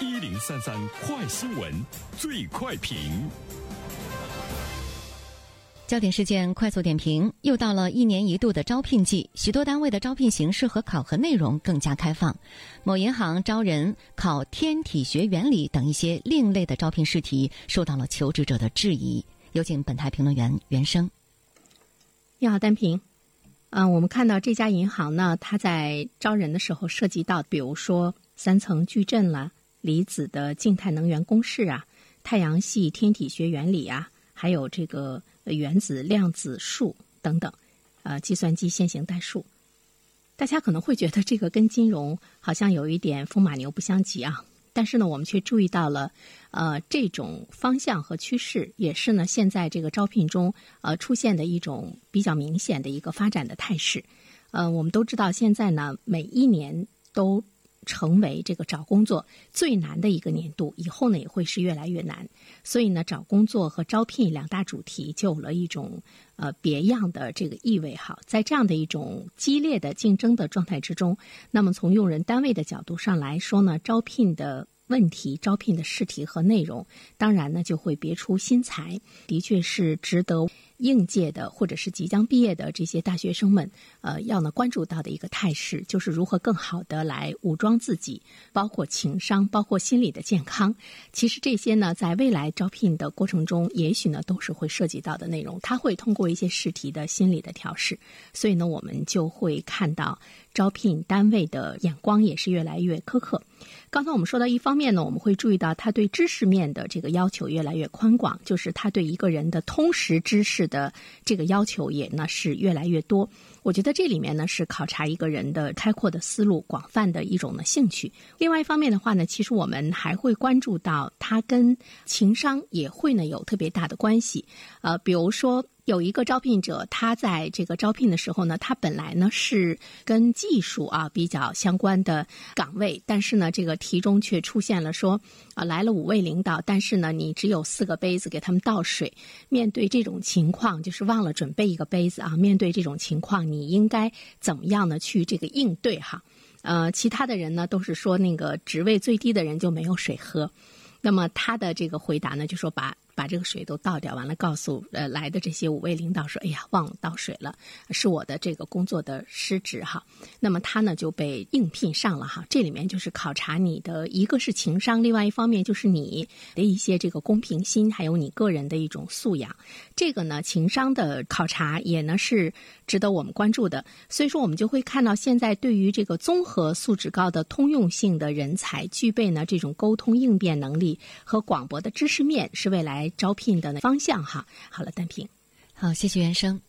一零三三快新闻最快评。焦点事件快速点评：又到了一年一度的招聘季，许多单位的招聘形式和考核内容更加开放。某银行招人考天体学原理等一些另类的招聘试题，受到了求职者的质疑。有请本台评论员袁生。你好，单平。嗯，我们看到这家银行呢，它在招人的时候涉及到，比如说三层矩阵啦、离子的静态能源公式啊、太阳系天体学原理啊，还有这个。原子量子数等等，呃，计算机线性代数，大家可能会觉得这个跟金融好像有一点风马牛不相及啊。但是呢，我们却注意到了，呃，这种方向和趋势也是呢，现在这个招聘中呃出现的一种比较明显的一个发展的态势。呃，我们都知道，现在呢，每一年都。成为这个找工作最难的一个年度，以后呢也会是越来越难。所以呢，找工作和招聘两大主题就有了一种呃别样的这个意味哈。在这样的一种激烈的竞争的状态之中，那么从用人单位的角度上来说呢，招聘的问题、招聘的试题和内容，当然呢就会别出心裁，的确是值得。应届的或者是即将毕业的这些大学生们，呃，要呢关注到的一个态势，就是如何更好的来武装自己，包括情商，包括心理的健康。其实这些呢，在未来招聘的过程中，也许呢都是会涉及到的内容。他会通过一些试题的心理的调试，所以呢，我们就会看到招聘单位的眼光也是越来越苛刻。刚才我们说到，一方面呢，我们会注意到他对知识面的这个要求越来越宽广，就是他对一个人的通识知识的这个要求也呢是越来越多。我觉得这里面呢是考察一个人的开阔的思路、广泛的一种呢兴趣。另外一方面的话呢，其实我们还会关注到他跟情商也会呢有特别大的关系。呃，比如说。有一个招聘者，他在这个招聘的时候呢，他本来呢是跟技术啊比较相关的岗位，但是呢，这个题中却出现了说啊来了五位领导，但是呢，你只有四个杯子给他们倒水。面对这种情况，就是忘了准备一个杯子啊。面对这种情况，你你应该怎么样呢去这个应对哈？呃，其他的人呢都是说那个职位最低的人就没有水喝，那么他的这个回答呢就说把。把这个水都倒掉，完了告诉呃来的这些五位领导说：“哎呀，忘了倒水了，是我的这个工作的失职哈。”那么他呢就被应聘上了哈。这里面就是考察你的一个是情商，另外一方面就是你的一些这个公平心，还有你个人的一种素养。这个呢情商的考察也呢是值得我们关注的。所以说我们就会看到现在对于这个综合素质高的通用性的人才，具备呢这种沟通应变能力和广博的知识面，是未来招聘的方向哈，好了，单平，好，谢谢袁生。